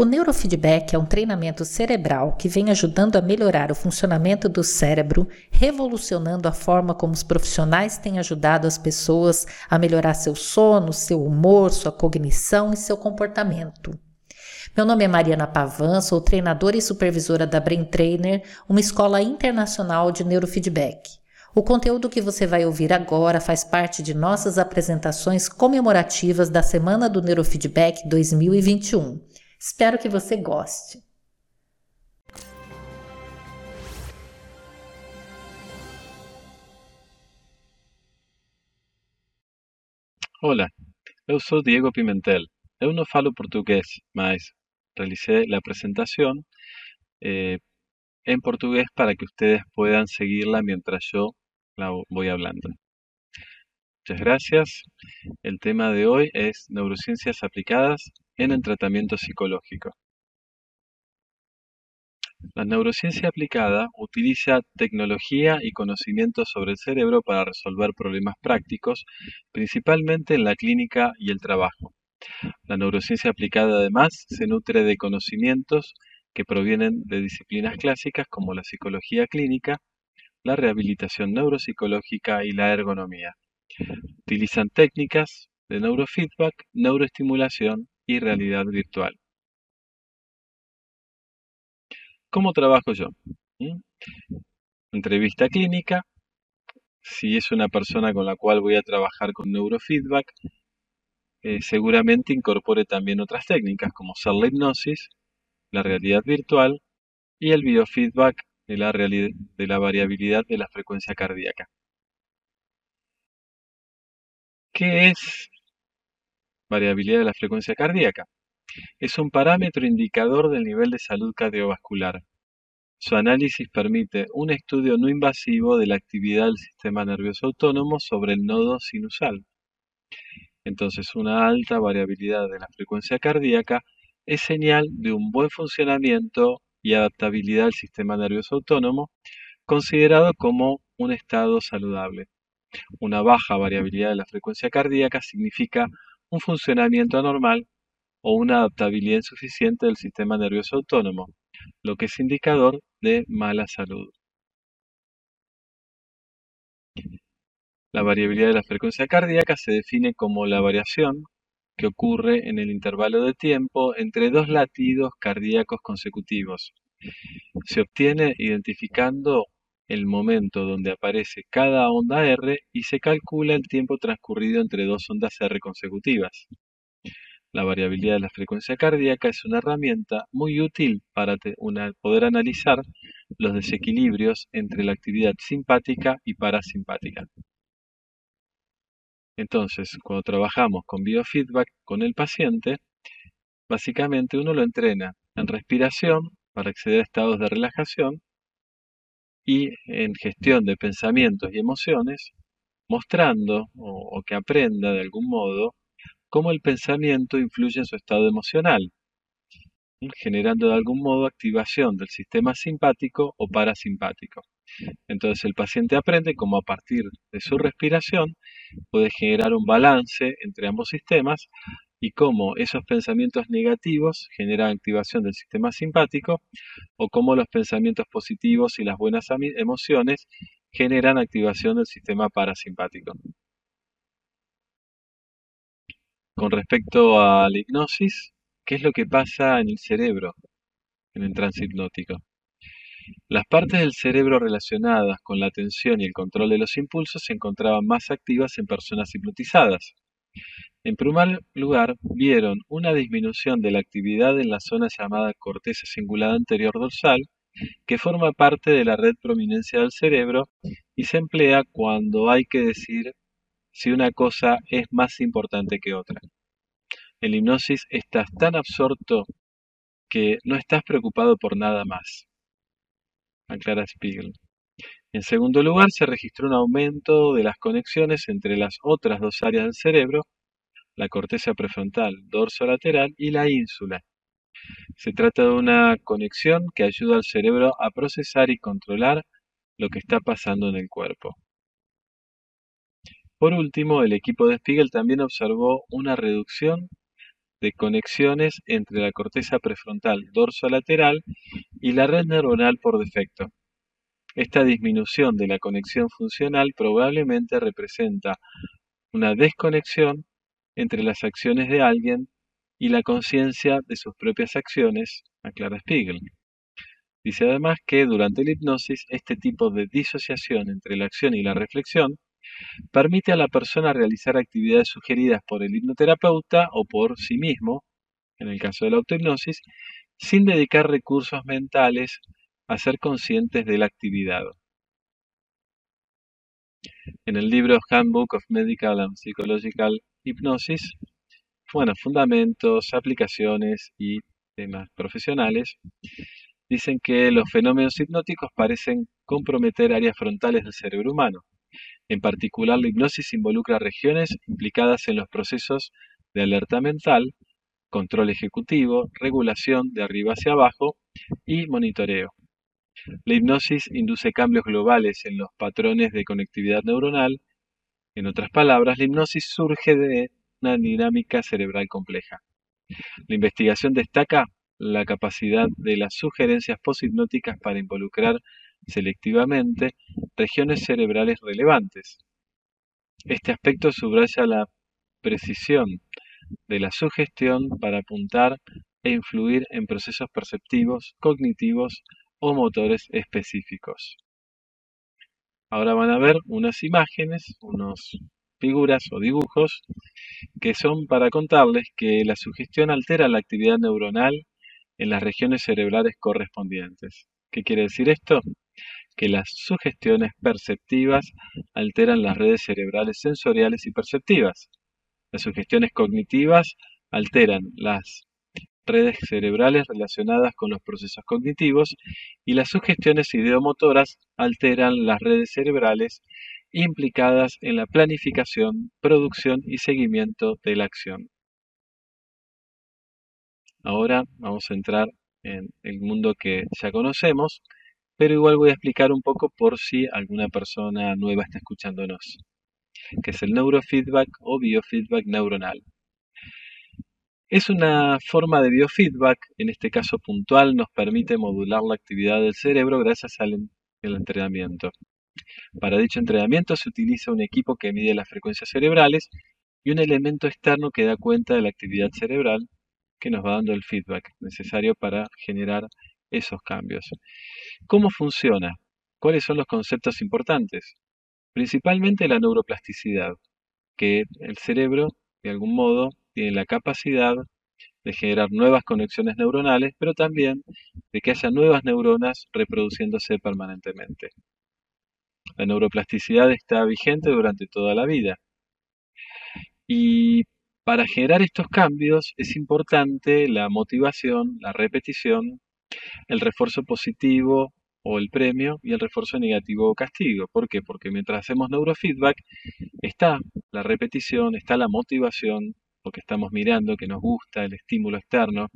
O neurofeedback é um treinamento cerebral que vem ajudando a melhorar o funcionamento do cérebro, revolucionando a forma como os profissionais têm ajudado as pessoas a melhorar seu sono, seu humor, sua cognição e seu comportamento. Meu nome é Mariana Pavan, sou treinadora e supervisora da Brain Trainer, uma escola internacional de neurofeedback. O conteúdo que você vai ouvir agora faz parte de nossas apresentações comemorativas da Semana do Neurofeedback 2021. Espero que você goste. Olá, eu sou Diego Pimentel. Eu não falo português, mas realicé la presentación eh, en portugués para que ustedes puedan seguirla mientras yo la voy hablando. Muchas gracias. El tema de hoy es neurociencias aplicadas en el tratamiento psicológico. La neurociencia aplicada utiliza tecnología y conocimientos sobre el cerebro para resolver problemas prácticos, principalmente en la clínica y el trabajo. La neurociencia aplicada además se nutre de conocimientos que provienen de disciplinas clásicas como la psicología clínica, la rehabilitación neuropsicológica y la ergonomía. Utilizan técnicas de neurofeedback, neuroestimulación y realidad virtual. ¿Cómo trabajo yo? ¿Mm? Entrevista clínica. Si es una persona con la cual voy a trabajar con neurofeedback, eh, seguramente incorpore también otras técnicas como ser la hipnosis, la realidad virtual y el biofeedback de la, de la variabilidad de la frecuencia cardíaca. ¿Qué es variabilidad de la frecuencia cardíaca? Es un parámetro indicador del nivel de salud cardiovascular. Su análisis permite un estudio no invasivo de la actividad del sistema nervioso autónomo sobre el nodo sinusal. Entonces, una alta variabilidad de la frecuencia cardíaca es señal de un buen funcionamiento y adaptabilidad del sistema nervioso autónomo, considerado como un estado saludable. Una baja variabilidad de la frecuencia cardíaca significa un funcionamiento anormal o una adaptabilidad insuficiente del sistema nervioso autónomo, lo que es indicador de mala salud. La variabilidad de la frecuencia cardíaca se define como la variación que ocurre en el intervalo de tiempo entre dos latidos cardíacos consecutivos. Se obtiene identificando el momento donde aparece cada onda R y se calcula el tiempo transcurrido entre dos ondas R consecutivas. La variabilidad de la frecuencia cardíaca es una herramienta muy útil para poder analizar los desequilibrios entre la actividad simpática y parasimpática. Entonces, cuando trabajamos con biofeedback con el paciente, básicamente uno lo entrena en respiración para acceder a estados de relajación y en gestión de pensamientos y emociones, mostrando o, que aprenda de algún modo cómo el pensamiento influye en su estado emocional, generando de algún modo activación del sistema simpático o parasimpático. Entonces el paciente aprende cómo a partir de su respiración puede generar un balance entre ambos sistemas y cómo esos pensamientos negativos generan activación del sistema simpático o cómo los pensamientos positivos y las buenas emociones generan activación del sistema parasimpático. Con respecto a la hipnosis, ¿qué es lo que pasa en el cerebro en el trance hipnótico? Las partes del cerebro relacionadas con la atención y el control de los impulsos se encontraban más activas en personas hipnotizadas. En primer lugar, vieron una disminución de la actividad en la zona llamada corteza cingulada anterior dorsal, que forma parte de la red prominencia del cerebro y se emplea cuando hay que decir si una cosa es más importante que otra. En hipnosis estás tan absorto que no estás preocupado por nada más. Aclara Spiegel. En segundo lugar, se registró un aumento de las conexiones entre las otras dos áreas del cerebro la corteza prefrontal, dorso lateral y la ínsula. Se trata de una conexión que ayuda al cerebro a procesar y controlar lo que está pasando en el cuerpo. Por último, el equipo de Spiegel también observó una reducción de conexiones entre la corteza prefrontal dorsolateral y la red neuronal por defecto. Esta disminución de la conexión funcional probablemente representa una desconexión entre las acciones de alguien y la conciencia de sus propias acciones, aclara Spiegel. Dice además que durante la hipnosis este tipo de disociación entre la acción y la reflexión permite a la persona realizar actividades sugeridas por el hipnoterapeuta o por sí mismo, en el caso de la autohipnosis, sin dedicar recursos mentales a ser conscientes de la actividad. En el libro Handbook of Medical and Psychological Hypnosis, bueno, fundamentos, aplicaciones y temas profesionales, dicen que los fenómenos hipnóticos parecen comprometer áreas frontales del cerebro humano. En particular, la hipnosis involucra regiones implicadas en los procesos de alerta mental, control ejecutivo, regulación de arriba hacia abajo y monitoreo. La hipnosis induce cambios globales en los patrones de conectividad neuronal. En otras palabras, la hipnosis surge de una dinámica cerebral compleja. La investigación destaca la capacidad de las sugerencias poshipnóticas para involucrar selectivamente regiones cerebrales relevantes. Este aspecto subraya la precisión de la sugestión para apuntar e influir en procesos perceptivos, cognitivos o motores específicos. Ahora van a ver unas imágenes, unas figuras o dibujos que son para contarles que la sugestión altera la actividad neuronal en las regiones cerebrales correspondientes. ¿Qué quiere decir esto? Que las sugestiones perceptivas alteran las redes cerebrales sensoriales y perceptivas. Las sugestiones cognitivas alteran las redes cerebrales relacionadas con los procesos cognitivos y las sugestiones ideomotoras alteran las redes cerebrales implicadas en la planificación, producción y seguimiento de la acción. Ahora vamos a entrar en el mundo que ya conocemos, pero igual voy a explicar un poco por si alguna persona nueva está escuchándonos, que es el neurofeedback o biofeedback neuronal. Es una forma de biofeedback, en este caso puntual, nos permite modular la actividad del cerebro gracias al entrenamiento. Para dicho entrenamiento se utiliza un equipo que mide las frecuencias cerebrales y un elemento externo que da cuenta de la actividad cerebral que nos va dando el feedback necesario para generar esos cambios. ¿Cómo funciona? ¿Cuáles son los conceptos importantes? Principalmente la neuroplasticidad, que el cerebro, de algún modo, tiene la capacidad de generar nuevas conexiones neuronales, pero también de que haya nuevas neuronas reproduciéndose permanentemente. La neuroplasticidad está vigente durante toda la vida. Y para generar estos cambios es importante la motivación, la repetición, el refuerzo positivo o el premio y el refuerzo negativo o castigo. ¿Por qué? Porque mientras hacemos neurofeedback está la repetición, está la motivación, porque estamos mirando, que nos gusta el estímulo externo.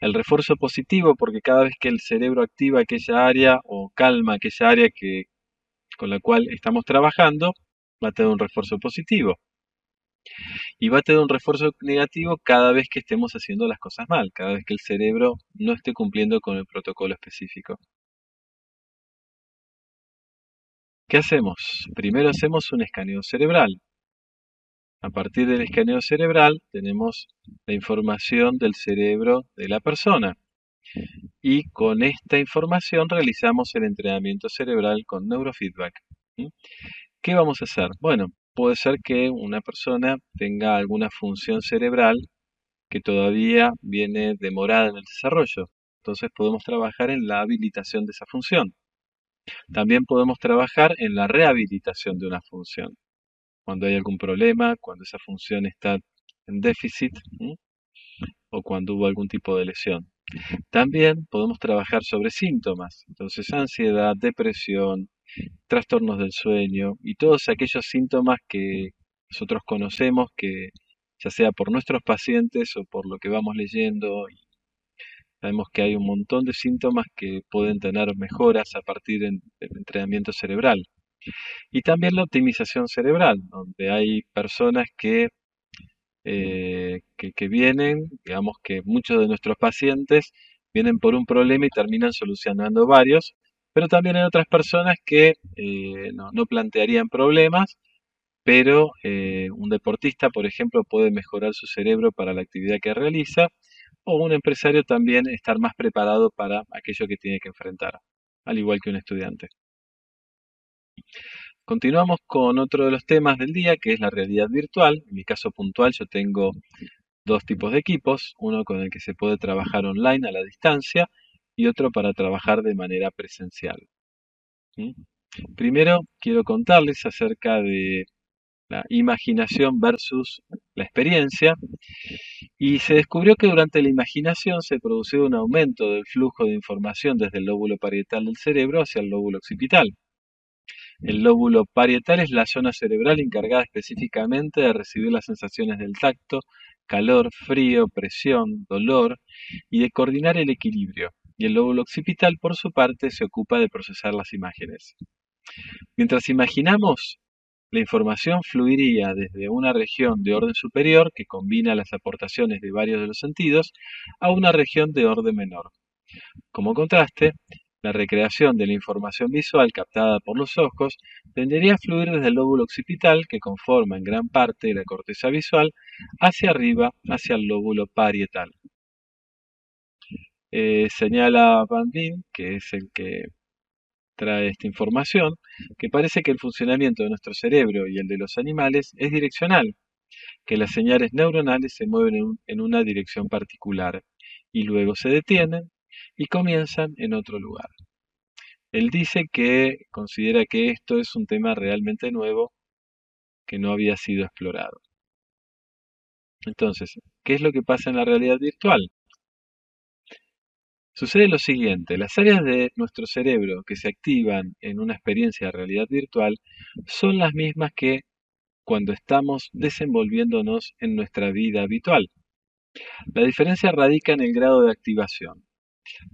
El refuerzo positivo, porque cada vez que el cerebro activa aquella área o calma aquella área que, con la cual estamos trabajando, va a tener un refuerzo positivo. Y va a tener un refuerzo negativo cada vez que estemos haciendo las cosas mal, cada vez que el cerebro no esté cumpliendo con el protocolo específico. ¿Qué hacemos? Primero hacemos un escaneo cerebral. A partir del escaneo cerebral tenemos la información del cerebro de la persona y con esta información realizamos el entrenamiento cerebral con neurofeedback. ¿Qué vamos a hacer? Bueno, puede ser que una persona tenga alguna función cerebral que todavía viene demorada en el desarrollo. Entonces podemos trabajar en la habilitación de esa función. También podemos trabajar en la rehabilitación de una función cuando hay algún problema, cuando esa función está en déficit o cuando hubo algún tipo de lesión. También podemos trabajar sobre síntomas, entonces ansiedad, depresión, trastornos del sueño y todos aquellos síntomas que nosotros conocemos que ya sea por nuestros pacientes o por lo que vamos leyendo, sabemos que hay un montón de síntomas que pueden tener mejoras a partir del entrenamiento cerebral. Y también la optimización cerebral, donde hay personas que eh, que, vienen, digamos que muchos de nuestros pacientes vienen por un problema y terminan solucionando varios, pero también hay otras personas que eh, no, plantearían problemas, pero eh, un deportista, por ejemplo, puede mejorar su cerebro para la actividad que realiza, o un empresario también estar más preparado para aquello que tiene que enfrentar, al igual que un estudiante. Continuamos con otro de los temas del día, que es la realidad virtual. En mi caso puntual yo tengo dos tipos de equipos, uno con el que se puede trabajar online a la distancia y otro para trabajar de manera presencial. ¿Mm? Primero quiero contarles acerca de la imaginación versus la experiencia y se descubrió que durante la imaginación se produció un aumento del flujo de información desde el lóbulo parietal del cerebro hacia el lóbulo occipital. El lóbulo parietal es la zona cerebral encargada específicamente de recibir las sensaciones del tacto, calor, frío, presión, dolor y de coordinar el equilibrio. Y el lóbulo occipital, por su parte, se ocupa de procesar las imágenes. Mientras imaginamos, la información fluiría desde una región de orden superior, que combina las aportaciones de varios de los sentidos, a una región de orden menor. Como contraste, la recreación de la información visual captada por los ojos tendería a fluir desde el lóbulo occipital, que conforma en gran parte la corteza visual, hacia arriba, hacia el lóbulo parietal. Eh, señala Van Veen, que es el que trae esta información, que parece que el funcionamiento de nuestro cerebro y el de los animales es direccional, que las señales neuronales se mueven en una dirección particular y luego se detienen y comienzan en otro lugar. Él dice que considera que esto es un tema realmente nuevo que no había sido explorado. Entonces, ¿qué es lo que pasa en la realidad virtual? Sucede lo siguiente, las áreas de nuestro cerebro que se activan en una experiencia de realidad virtual son las mismas que cuando estamos desenvolviéndonos en nuestra vida habitual. La diferencia radica en el grado de activación.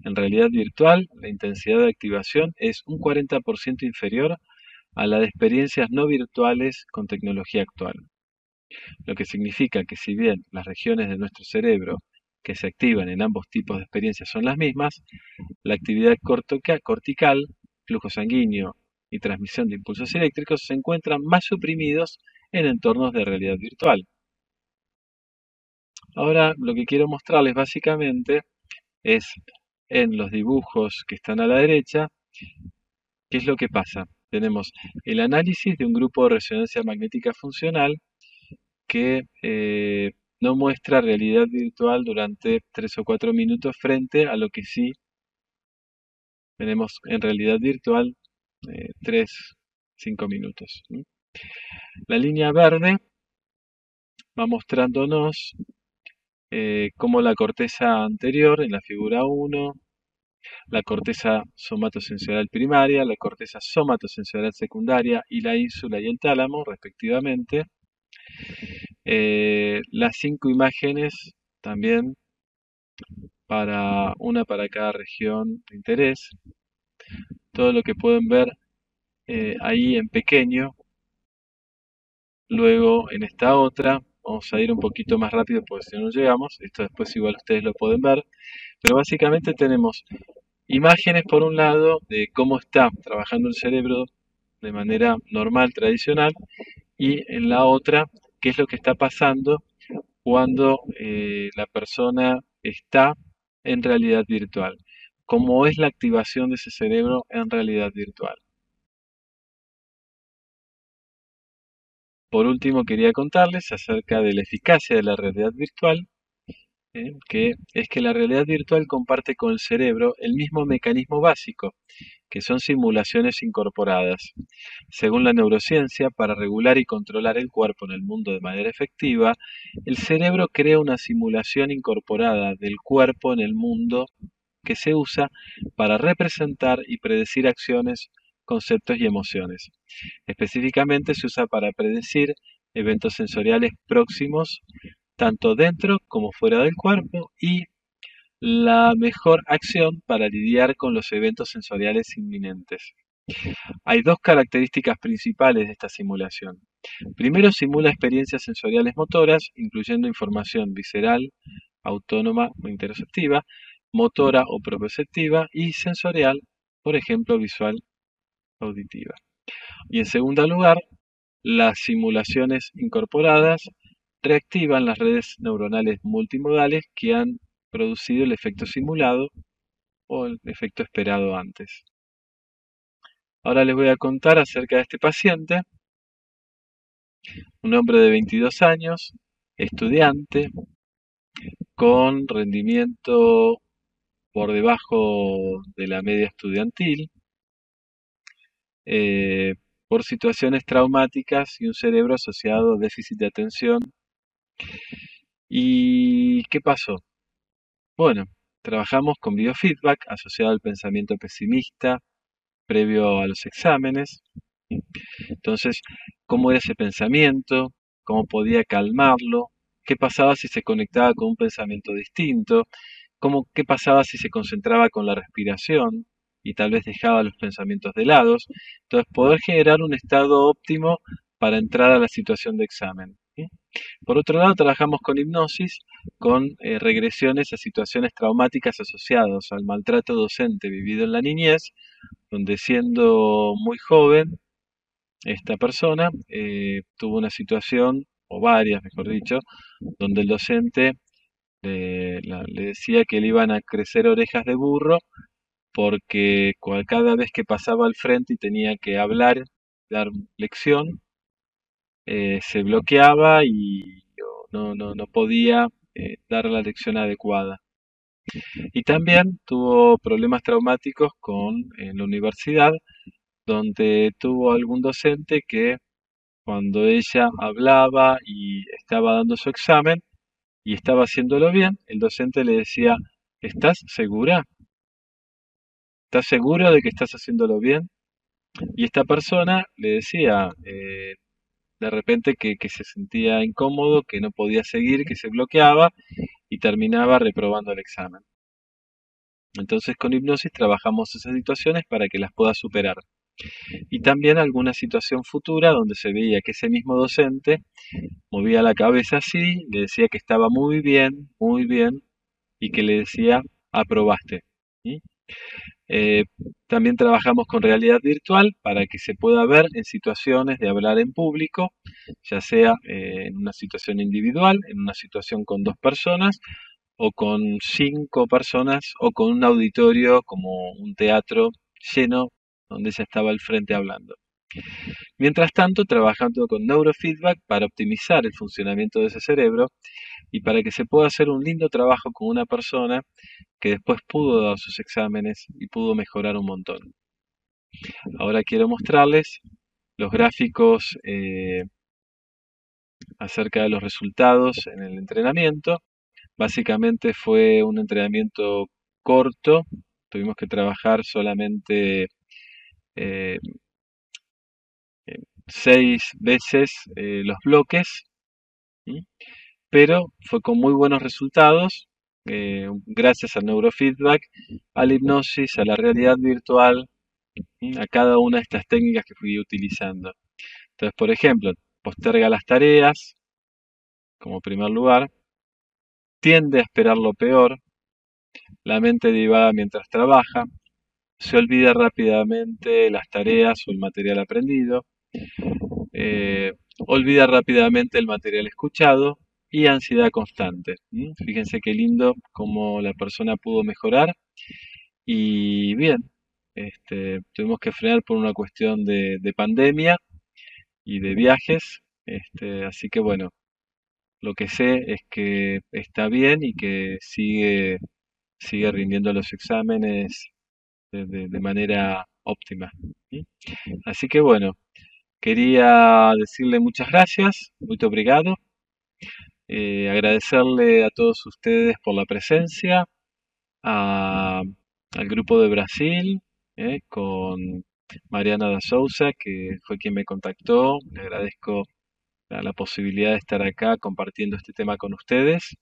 En realidad virtual, la intensidad de activación es un 40% inferior a la de experiencias no virtuales con tecnología actual. Lo que significa que si bien las regiones de nuestro cerebro que se activan en ambos tipos de experiencias son las mismas, la actividad cortical, flujo sanguíneo y transmisión de impulsos eléctricos se encuentran más suprimidos en entornos de realidad virtual. Ahora lo que quiero mostrarles básicamente es en los dibujos que están a la derecha, ¿qué es lo que pasa? Tenemos el análisis de un grupo de resonancia magnética funcional que eh, no muestra realidad virtual durante 3 o 4 minutos frente a lo que sí tenemos en realidad virtual 3, eh, 5 minutos. La línea verde va mostrándonos eh, como la corteza anterior en la figura 1, la corteza somatosensorial primaria, la corteza somatosensorial secundaria y la ínsula y el tálamo, respectivamente. Eh, las cinco imágenes también para una para cada región de interés. Todo lo que pueden ver eh, ahí en pequeño. Luego en esta otra Vamos a ir un poquito más rápido porque si no llegamos. Esto después igual ustedes lo pueden ver. Pero básicamente tenemos imágenes por un lado de cómo está trabajando el cerebro de manera normal, tradicional. Y en la otra, qué es lo que está pasando cuando eh, la persona está en realidad virtual. Cómo es la activación de ese cerebro en realidad virtual. Por último, quería contarles acerca de la eficacia de la realidad virtual, ¿eh? que es que la realidad virtual comparte con el cerebro el mismo mecanismo básico, que son simulaciones incorporadas. Según la neurociencia, para regular y controlar el cuerpo en el mundo de manera efectiva, el cerebro crea una simulación incorporada del cuerpo en el mundo que se usa para representar y predecir acciones conceptos y emociones. Específicamente se usa para predecir eventos sensoriales próximos, tanto dentro como fuera del cuerpo, y la mejor acción para lidiar con los eventos sensoriales inminentes. Hay dos características principales de esta simulación. Primero, simula experiencias sensoriales motoras, incluyendo información visceral, autónoma o interoceptiva, motora o propioceptiva y sensorial, por ejemplo, visual auditiva. Y en segundo lugar, las simulaciones incorporadas reactivan las redes neuronales multimodales que han producido el efecto simulado o el efecto esperado antes. Ahora les voy a contar acerca de este paciente, un hombre de 22 años, estudiante, con rendimiento por debajo de la media estudiantil, eh, por situaciones traumáticas y un cerebro asociado a déficit de atención. ¿Y qué pasó? Bueno, trabajamos con biofeedback asociado al pensamiento pesimista previo a los exámenes. Entonces, ¿cómo era ese pensamiento? ¿Cómo podía calmarlo? ¿Qué pasaba si se conectaba con un pensamiento distinto? ¿Cómo, ¿Qué pasaba si se concentraba con la respiración? Y tal vez dejaba los pensamientos de lado. Entonces, poder generar un estado óptimo para entrar a la situación de examen. Por otro lado, trabajamos con hipnosis, con eh, regresiones a situaciones traumáticas asociadas al maltrato docente vivido en la niñez, donde siendo muy joven, esta persona eh, tuvo una situación, o varias, mejor dicho, donde el docente le decía que le iban a crecer orejas de burro porque cada vez que pasaba al frente y tenía que hablar, dar lección, eh, se bloqueaba y no, no, no podía eh, dar la lección adecuada. Y también tuvo problemas traumáticos con en la universidad, donde tuvo algún docente que cuando ella hablaba y estaba dando su examen y estaba haciéndolo bien, el docente le decía, ¿estás segura? ¿Estás seguro de que estás haciéndolo bien? Y esta persona le decía eh, de repente que, se sentía incómodo, que no podía seguir, que se bloqueaba y terminaba reprobando el examen. Entonces con hipnosis trabajamos esas situaciones para que las pueda superar. Y también alguna situación futura donde se veía que ese mismo docente movía la cabeza así, le decía que estaba muy bien, muy bien, y que le decía, aprobaste. Eh, también trabajamos con realidad virtual para que se pueda ver en situaciones de hablar en público, ya sea eh, en una situación individual, en una situación con dos personas o con cinco personas o con un auditorio como un teatro lleno donde se estaba al frente hablando. Mientras tanto, trabajando con neurofeedback para optimizar el funcionamiento de ese cerebro y para que se pueda hacer un lindo trabajo con una persona que después pudo dar sus exámenes y pudo mejorar un montón. Ahora quiero mostrarles los gráficos eh, acerca de los resultados en el entrenamiento. Básicamente fue un entrenamiento corto, tuvimos que trabajar solamente eh, seis veces eh, los bloques, pero fue con muy buenos resultados, eh, gracias al neurofeedback, a la hipnosis, a la realidad virtual, a cada una de estas técnicas que fui utilizando. Entonces, por ejemplo, posterga las tareas, como primer lugar, tiende a esperar lo peor, la mente divaga mientras trabaja, se olvida rápidamente las tareas o el material aprendido, eh, olvida rápidamente el material escuchado y ansiedad constante. Fíjense qué lindo cómo la persona pudo mejorar y bien, este, tuvimos que frenar por una cuestión de, pandemia y de viajes, este, así que bueno, lo que sé es que está bien y que sigue, sigue rindiendo los exámenes de, manera óptima. Así que bueno, quería decirle muchas gracias, muy obrigado. Eh, agradecerle a todos ustedes por la presencia, al grupo de Brasil, eh, con Mariana da Souza, que fue quien me contactó. Le agradezco la posibilidad de estar acá compartiendo este tema con ustedes.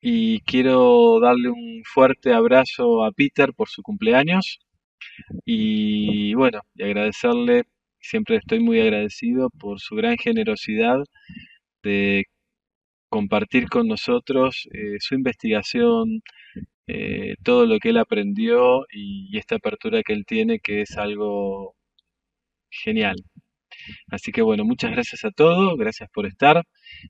Y quiero darle un fuerte abrazo a Peter por su cumpleaños. Y bueno, y agradecerle, siempre estoy muy agradecido por su gran generosidad de compartir con nosotros eh, su investigación, eh, todo lo que él aprendió y, y esta apertura que él tiene, que es algo genial. Así que bueno, muchas gracias a todos, gracias por estar.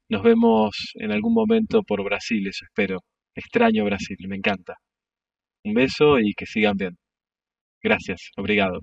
Nos vemos en algún momento por Brasil, eso espero. Extraño Brasil, me encanta. Un beso y que sigan bien. Gracias, obrigado.